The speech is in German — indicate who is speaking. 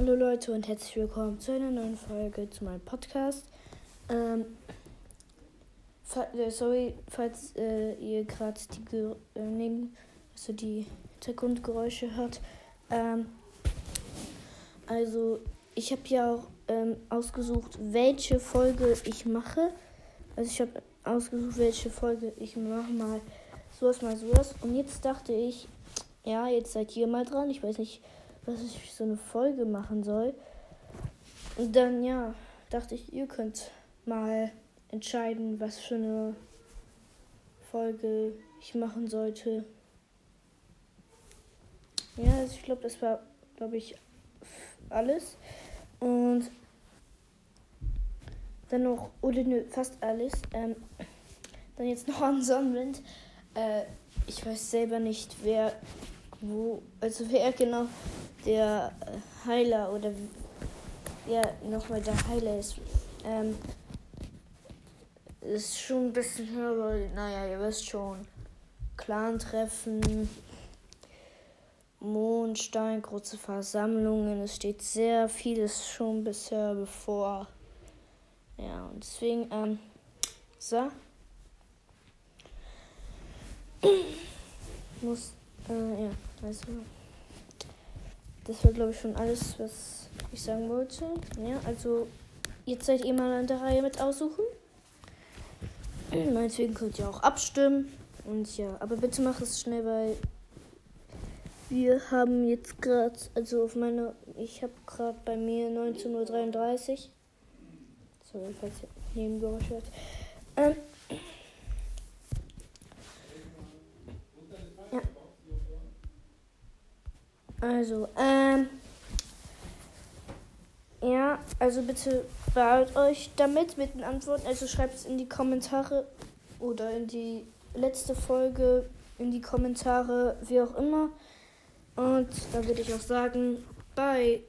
Speaker 1: Hallo Leute und herzlich willkommen zu einer neuen Folge zu meinem Podcast. Ähm, äh, sorry, falls äh, ihr gerade die, äh, neben, also die Hintergrundgeräusche hört. Ähm, also ich habe ja auch ähm, ausgesucht, welche Folge ich mache. Also ich habe ausgesucht, welche Folge ich mache mal sowas mal sowas. Und jetzt dachte ich, ja, jetzt seid ihr mal dran. Ich weiß nicht was ich so eine Folge machen soll. Und dann, ja, dachte ich, ihr könnt mal entscheiden, was für eine Folge ich machen sollte. Ja, also ich glaube, das war, glaube ich, alles. Und dann noch, oder nö, fast alles. Ähm, dann jetzt noch an Sonnenwind. Äh, ich weiß selber nicht, wer wo, also wer genau der äh, Heiler oder ja, nochmal der Heiler ist. Ähm, ist schon ein bisschen höher, naja, ihr wisst schon. Clan-Treffen, Mondstein, große Versammlungen. Es steht sehr vieles schon bisher bevor. Ja, und deswegen, ähm, so. Muss, äh, ja, also. Das war, glaube ich, schon alles, was ich sagen wollte. Ja, also jetzt seid ihr mal an der Reihe mit aussuchen. Meinetwegen könnt ihr auch abstimmen. Und ja, aber bitte macht es schnell, weil wir haben jetzt gerade, also auf meiner, ich habe gerade bei mir 19.33 Uhr. Sorry, falls ihr Nebengeräusche hört. Ähm, Also, ähm. Ja, also bitte beeilt euch damit mit den Antworten. Also schreibt es in die Kommentare oder in die letzte Folge, in die Kommentare, wie auch immer. Und da würde ich auch sagen, bye.